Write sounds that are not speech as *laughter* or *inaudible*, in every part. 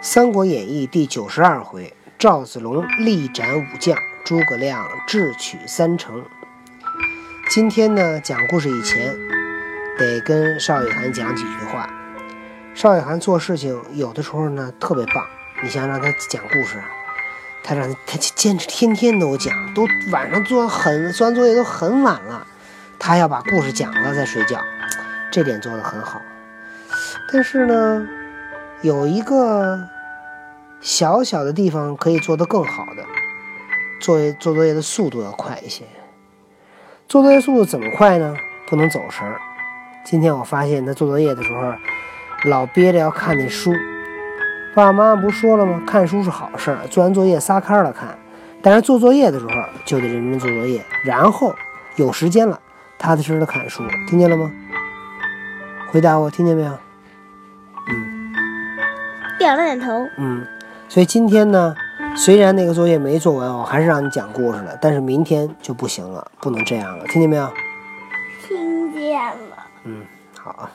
三国演义》第九十二回，赵子龙力斩武将，诸葛亮智取三城。今天呢，讲故事以前得跟邵雨涵讲几句话。邵雨涵做事情有的时候呢特别棒，你想让他讲故事，他让他坚持天天都讲，都晚上做很做完作业都很晚了，他要把故事讲了再睡觉，这点做得很好。但是呢。有一个小小的地方可以做得更好的，作业做作业的速度要快一些。做作业速度怎么快呢？不能走神儿。今天我发现他做作业的时候，老憋着要看那书。爸爸妈妈不是说了吗？看书是好事儿，做完作业撒开了看。但是做作业的时候就得认真做作业，然后有时间了，踏踏实实的看书。听见了吗？回答我，听见没有？点了点头。嗯，所以今天呢，虽然那个作业没做完，我还是让你讲故事了。但是明天就不行了，不能这样了，听见没有？听见了。嗯，好啊。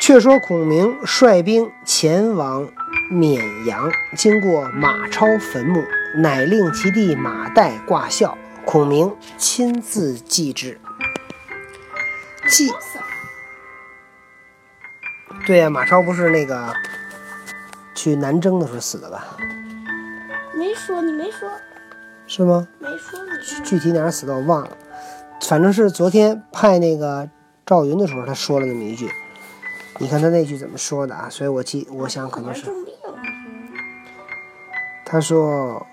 却说孔明率兵前往沔阳，经过马超坟墓，乃令其弟马岱挂孝，孔明亲自祭之。祭。对呀，马超不是那个去南征的时候死的吧？没说，你没说，是吗？没说，你具体哪儿死的我忘了，反正是昨天派那个赵云的时候，他说了那么一句。你看他那句怎么说的啊？所以我记，我想可能是他说：“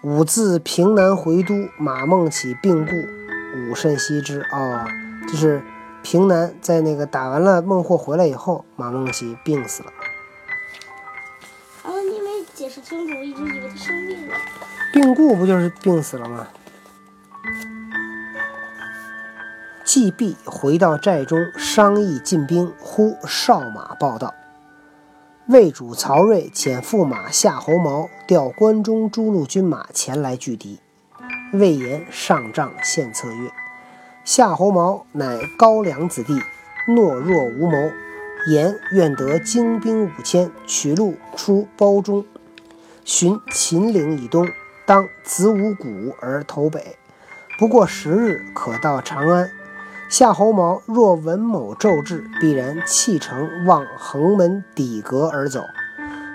吾自平南回都，马孟起病故，吾甚惜之。”哦，就是。平南在那个打完了孟获回来以后，马孟起病死了。啊，你没解释清楚，我一直以为他生病了。病故不就是病死了吗？季毕回到寨中商议进兵，忽哨马报道：魏主曹睿遣驸马夏侯茂调关中诸路军马前来拒敌。魏延上帐献策曰。夏侯茂乃高梁子弟，懦弱无谋。言愿得精兵五千，取路出包中，寻秦岭以东，当子午谷而投北。不过十日，可到长安。夏侯茂若闻某骤至，必然弃城望横门底阁而走。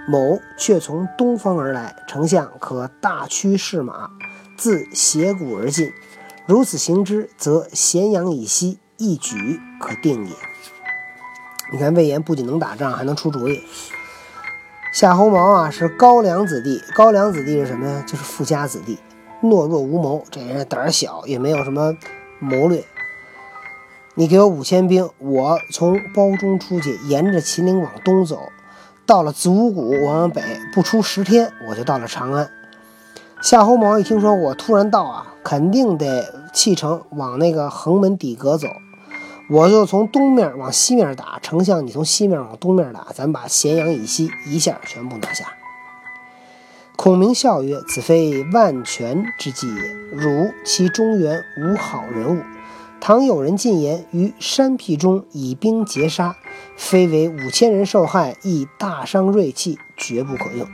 某却从东方而来，丞相可大驱士马，自斜谷而进。如此行之，则咸阳以西一举可定也。你看魏延不仅能打仗，还能出主意。夏侯茂啊，是高梁子弟。高梁子弟是什么呀？就是富家子弟，懦弱无谋。这人胆小，也没有什么谋略。你给我五千兵，我从包中出去，沿着秦岭往东走，到了子午谷，往北，不出十天，我就到了长安。夏侯茂一听说我突然到啊，肯定得弃城往那个横门底阁走，我就从东面往西面打。丞相，你从西面往东面打，咱把咸阳以西一下全部拿下。孔明笑曰：“此非万全之计也。汝其中原无好人物，倘有人进言于山僻中以兵截杀，非为五千人受害，亦大伤锐气，绝不可用。”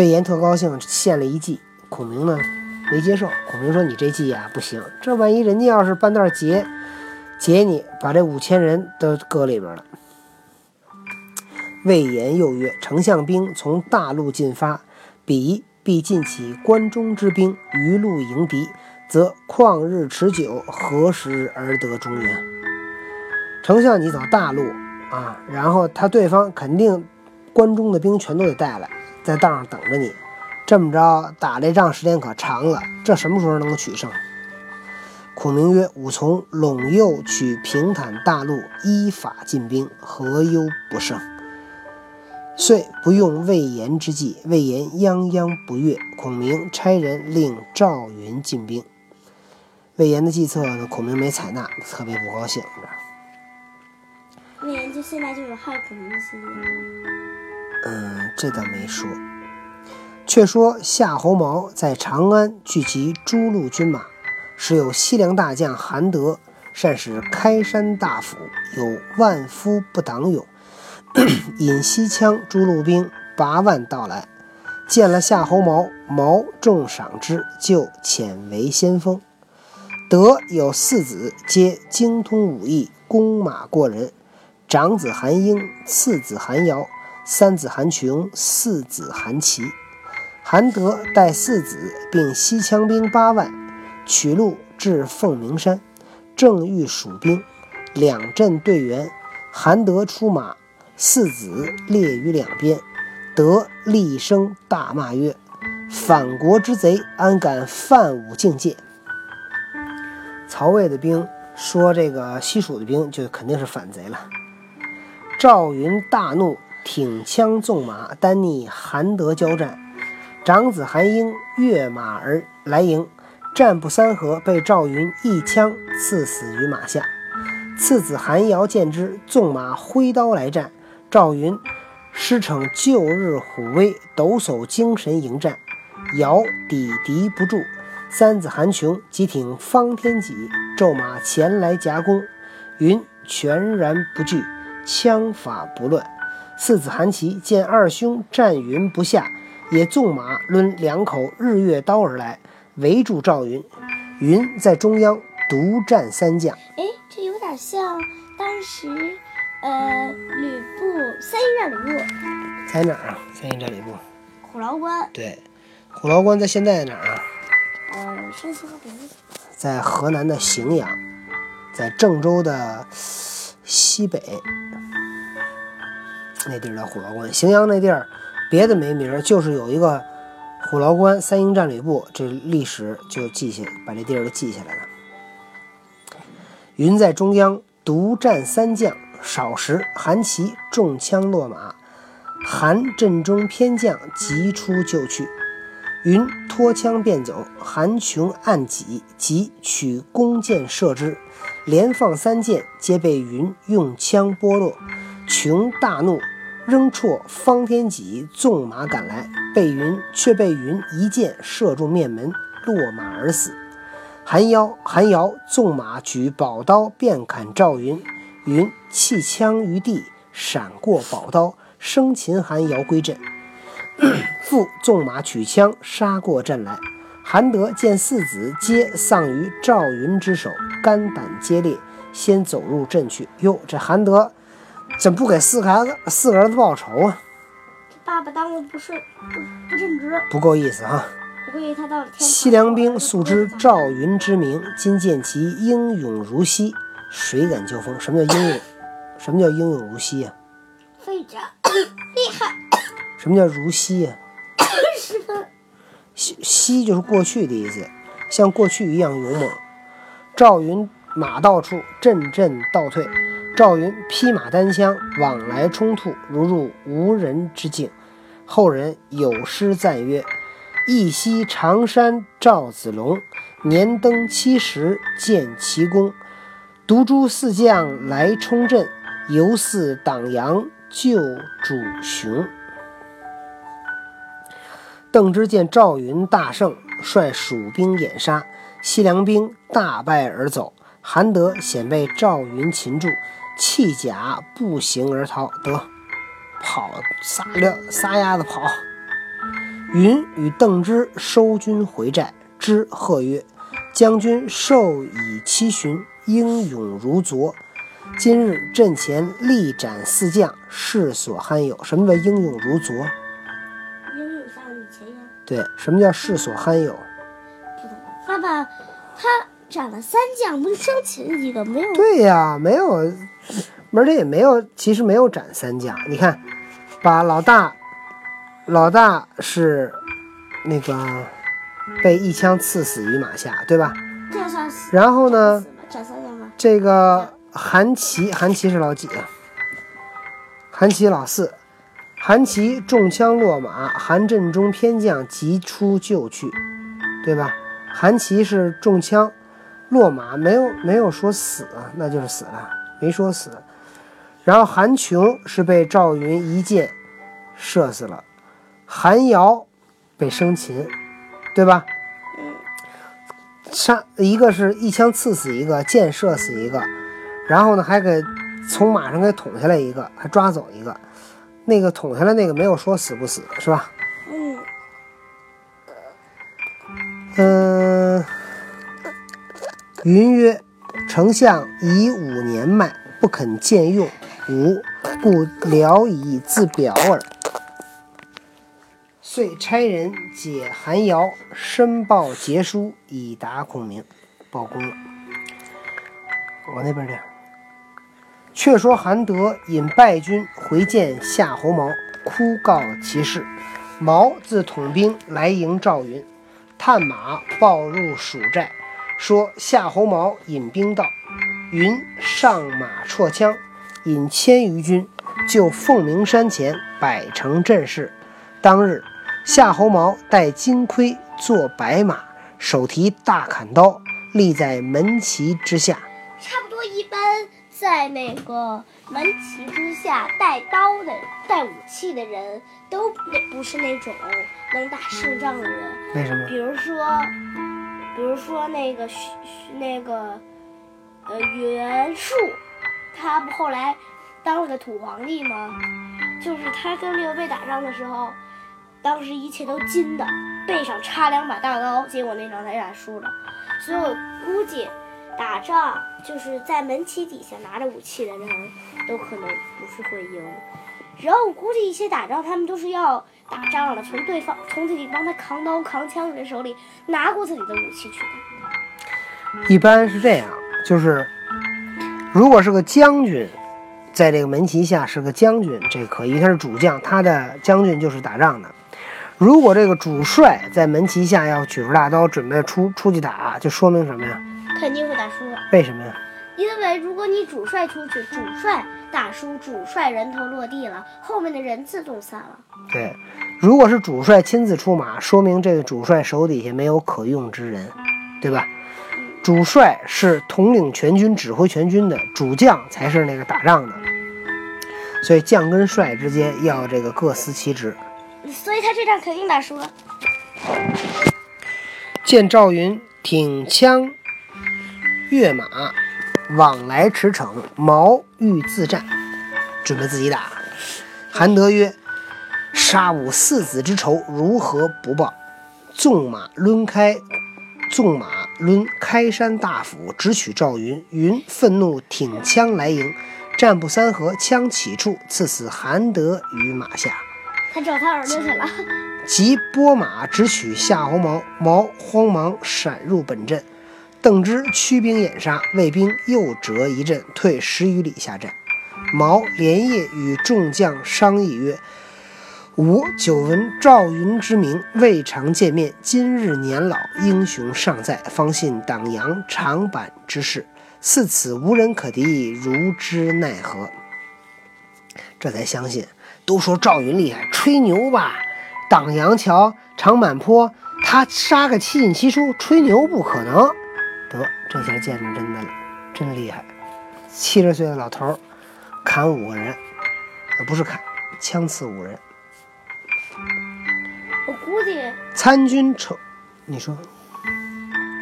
魏延特高兴，献了一计。孔明呢，没接受。孔明说：“你这计呀，不行。这万一人家要是半道劫，劫你，把这五千人都搁里边了。”魏延又曰：“丞相兵从大路进发，彼必尽起关中之兵，于路迎敌，则旷日持久，何时而得中原？丞相，你走大路啊，然后他对方肯定关中的兵全都得带来。”在道上等着你，这么着打这仗时间可长了，这什么时候能够取胜？孔明曰：“吾从陇右取平坦大路，依法进兵，何忧不胜？”遂不用魏延之计。魏延泱泱不悦。孔明差人令赵云进兵。魏延的计策呢？孔明没采纳，特别不高兴。魏延就现在就有害孔明的心思。嗯，这倒没说。却说夏侯茂在长安聚集诸路军马，时有西凉大将韩德，善使开山大斧，有万夫不挡勇，*coughs* 引西羌诸路兵八万到来，见了夏侯茂，茂重赏之，就遣为先锋。德有四子，皆精通武艺，弓马过人。长子韩英，次子韩瑶，三子韩琼，四子韩琦。韩德带四子，并西羌兵八万，取路至凤鸣山，正遇蜀兵，两阵对圆。韩德出马，四子列于两边。德厉声大骂曰：“反国之贼，安敢犯吾境界？”曹魏的兵说：“这个西蜀的兵就肯定是反贼了。”赵云大怒，挺枪纵马，单逆韩德交战。长子韩英跃马而来迎，战不三合，被赵云一枪刺死于马下。次子韩瑶见之，纵马挥刀来战。赵云师逞旧日虎威，抖擞精神迎战，瑶抵敌不住。三子韩琼即挺方天戟，骤马前来夹攻，云全然不惧。枪法不乱，四子韩琦见二兄战云不下，也纵马抡两口日月刀而来，围住赵云。云在中央独战三将。哎，这有点像当时，呃，吕布三英战吕布。在哪儿啊？三英战吕布。虎牢关。对，虎牢关在现在哪儿啊？呃，山西和北京。在河南的荥阳，在郑州的西北。那地儿叫虎牢关，荥阳那地儿，别的没名儿，就是有一个虎牢关三英战吕布，这历史就记下，把这地儿都记下来了。云在中央独战三将，少时韩琦中枪落马，韩阵中偏将急出救去，云脱枪便走，韩琼按戟即取弓箭射之，连放三箭，皆被云用枪剥落。琼大怒，扔绰方天戟，纵马赶来，被云却被云一箭射中面门，落马而死。韩瑶韩瑶纵马举宝刀，便砍赵云，云弃枪于地，闪过宝刀，生擒韩瑶归阵。*clears throat* 复纵马取枪，杀过阵来。韩德见四子皆丧于赵云之手，肝胆皆裂，先走入阵去。哟，这韩德。怎不给四个儿子四个儿子报仇啊？爸爸当的不是不不正直，不够意思啊！我估计他到了。西凉兵素知赵云之名，今见其英勇如昔，谁敢交锋？什么叫英勇？什么叫英勇如昔呀？非常厉害。什么叫如昔呀？*coughs* 十分。昔昔就是过去的意思，像过去一样勇猛。赵云马到处，阵阵倒退。赵云披马单枪往来冲突，如入无人之境。后人有诗赞曰：“一夕长山赵子龙，年登七十见奇功。独诸四将来冲阵，犹似党阳救主雄。”邓芝见赵云大胜，率蜀兵掩杀，西凉兵大败而走。韩德险被赵云擒住。弃甲步行而逃，得跑撒了撒丫子跑。云与邓芝收军回寨，之贺曰：“将军授以七旬，英勇如昨。今日阵前力斩四将，世所罕有。什么叫英勇如昨？英勇像以前一样。对，什么叫世所罕有？不懂。爸爸，他。”斩了三将，不是生擒一个没有？对呀，没有，而且也没有，其实没有斩三将。你看，把老大，老大是那个被一枪刺死于马下，对吧？这算死。然后呢？斩三将吗？这个韩琦，韩琦是老几啊？韩琦老四。韩琦中枪落马，韩振中偏将急出救去，对吧？韩琦是中枪。落马没有没有说死，那就是死了，没说死。然后韩琼是被赵云一箭射死了，韩瑶被生擒，对吧？杀一个是一枪刺死一个，箭射死一个，然后呢还给从马上给捅下来一个，还抓走一个。那个捅下来那个没有说死不死，是吧？云曰：“丞相以五年迈，不肯见用，吾故聊以自表耳。”遂差人解韩瑶，申报节书，以达孔明，报功了。往那边点。却说韩德引败军回见夏侯茂，哭告其事。毛自统兵来迎赵云，探马报入蜀寨，说夏侯茂引兵到，云上马绰枪，引千余军，就凤鸣山前摆成阵势。当日。夏侯茂带金盔，坐白马，手提大砍刀，立在门旗之下。差不多，一般在那个门旗之下带刀的、带武器的人都不是那种能打胜仗的人。为什么？比如说，比如说那个那个呃袁术，他不后来当了个土皇帝吗？就是他跟刘备打仗的时候。当时一切都金的，背上插两把大刀，结果那场他俩输了。所以我估计，打仗就是在门旗底下拿着武器的人都可能不是会赢。然后我估计一些打仗，他们都是要打仗了，从对方从自己帮他扛刀扛枪的人手里拿过自己的武器去一般是这样，就是如果是个将军。在这个门旗下是个将军，这可以，他是主将，他的将军就是打仗的。如果这个主帅在门旗下要举着大刀准备出出去打，就说明什么呀？肯定会打输。为什么呀？因为如果你主帅出去，主帅打输，主帅人头落地了，后面的人自动散了。对，如果是主帅亲自出马，说明这个主帅手底下没有可用之人，对吧？主帅是统领全军、指挥全军的，主将才是那个打仗的。所以将跟帅之间要这个各司其职。所以他这仗肯定打输了。见赵云挺枪跃马往来驰骋，毛欲自战，准备自己打。韩德曰：“杀吾四子之仇，如何不报？”纵马抡开，纵马。抡开山大斧，直取赵云。云愤怒，挺枪来迎，战不三合，枪起处，刺死韩德于马下。他找他耳朵去了。即拨马直取夏侯茂，毛慌忙闪入本阵。邓芝驱兵掩杀，魏兵又折一阵，退十余里下阵。毛连夜与众将商议曰。吾久闻赵云之名，未尝见面。今日年老，英雄尚在，方信党阳长坂之势。似此无人可敌，如之奈何？这才相信。都说赵云厉害，吹牛吧。党阳桥、长坂坡，他杀个七进七出，吹牛不可能。得，这下见着真的了，真厉害。七十岁的老头砍五个人，不是砍，枪刺五人。我估计参军丑，你说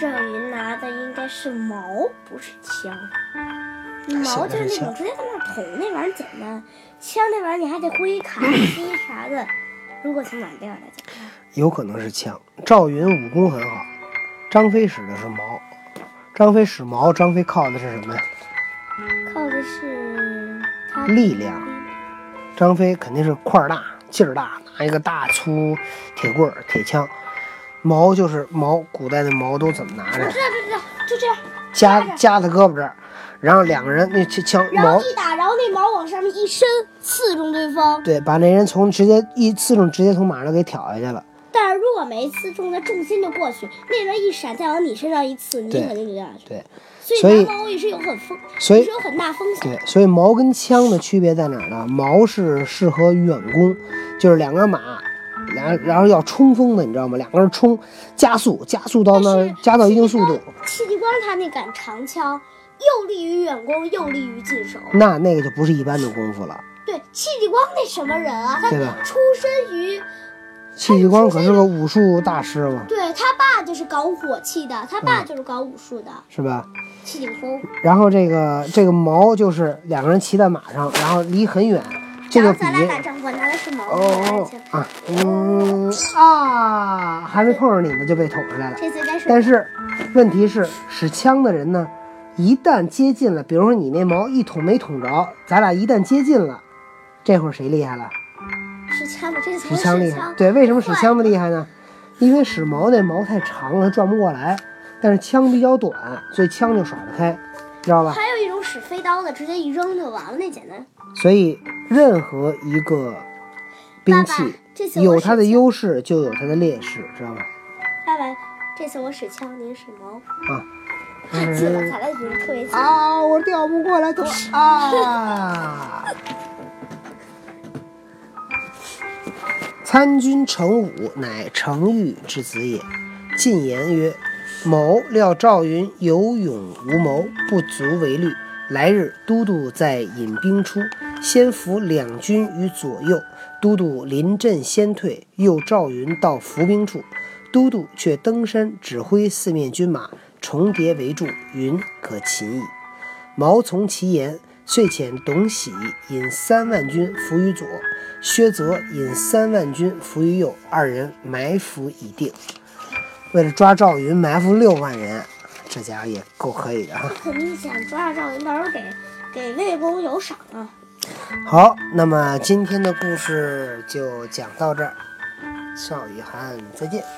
赵云拿的应该是矛，不是枪。矛就是那种直接在那捅那玩意儿简单，枪那玩意儿你还得挥砍劈 *clears throat* 啥的。如果从哪边来讲，有可能是枪。赵云武功很好，张飞使的是矛。张飞使矛，张飞靠的是什么呀？靠的是力量。张飞肯定是块儿大。劲儿大，拿一个大粗铁棍儿、铁枪，矛就是矛，古代的矛都怎么拿着？知道，知道，就这样夹夹在胳膊这儿，然后两个人那枪矛一打，然后那矛往上面一伸，刺中对方。对，把那人从直接一刺中，直接从马上给挑下去了。但是如果每一次中，的重心就过去，那人一闪，再往你身上一刺，你肯定就掉下去。对。所以矛也是有很风，所以是有很大风险。对，所以矛跟枪的区别在哪儿呢？矛是适合远攻，就是两个马，然然后要冲锋的，你知道吗？两个人冲，加速，加速到那，加到一定速度。戚继光他那杆长枪，又利于远攻，又利于近手。那那个就不是一般的功夫了。对，戚继光那什么人啊？他出身于戚继光可是个武术大师嘛，对他爸就是搞火器的，他爸就是搞武术的，是吧？戚继光。然后这个这个矛就是两个人骑在马上，然后离很远，这个比然后咱俩打仗，我拿的是矛，哦啊嗯啊，还没碰上你呢就被捅出来了。这次该是但是问题是，使枪的人呢，一旦接近了，比如说你那矛一捅没捅着，咱俩一旦接近了，这会儿谁厉害了？使枪的，这次使枪厉害。。对，为什么使枪的厉害呢？因为使矛那矛太长了，转不过来，但是枪比较短，所以枪就耍得开，知道吧？还有一种使飞刀的，直接一扔就完了，那简单。所以任何一个兵器有它的优势，就有它的劣势，知道吧？爸爸，这次我使枪，您使矛。啊，太近了，咱俩已经特别近。啊，我调不过来，都 *laughs* 啊！参军程武乃程昱之子也。进言曰：“某料赵云有勇无谋，不足为虑。来日都督在引兵出，先伏两军于左右。都督临阵先退，诱赵云到伏兵处。都督却登山指挥四面军马重叠围住，云可擒矣。”毛从其言，遂遣董喜引三万军伏于左，薛泽引三万军伏于右，二人埋伏已定。为了抓赵云，埋伏六万人，这家伙也够可以的哈！肯定想抓赵云，到时候给给魏公有赏啊。好，那么今天的故事就讲到这儿，邵雨涵再见。喵。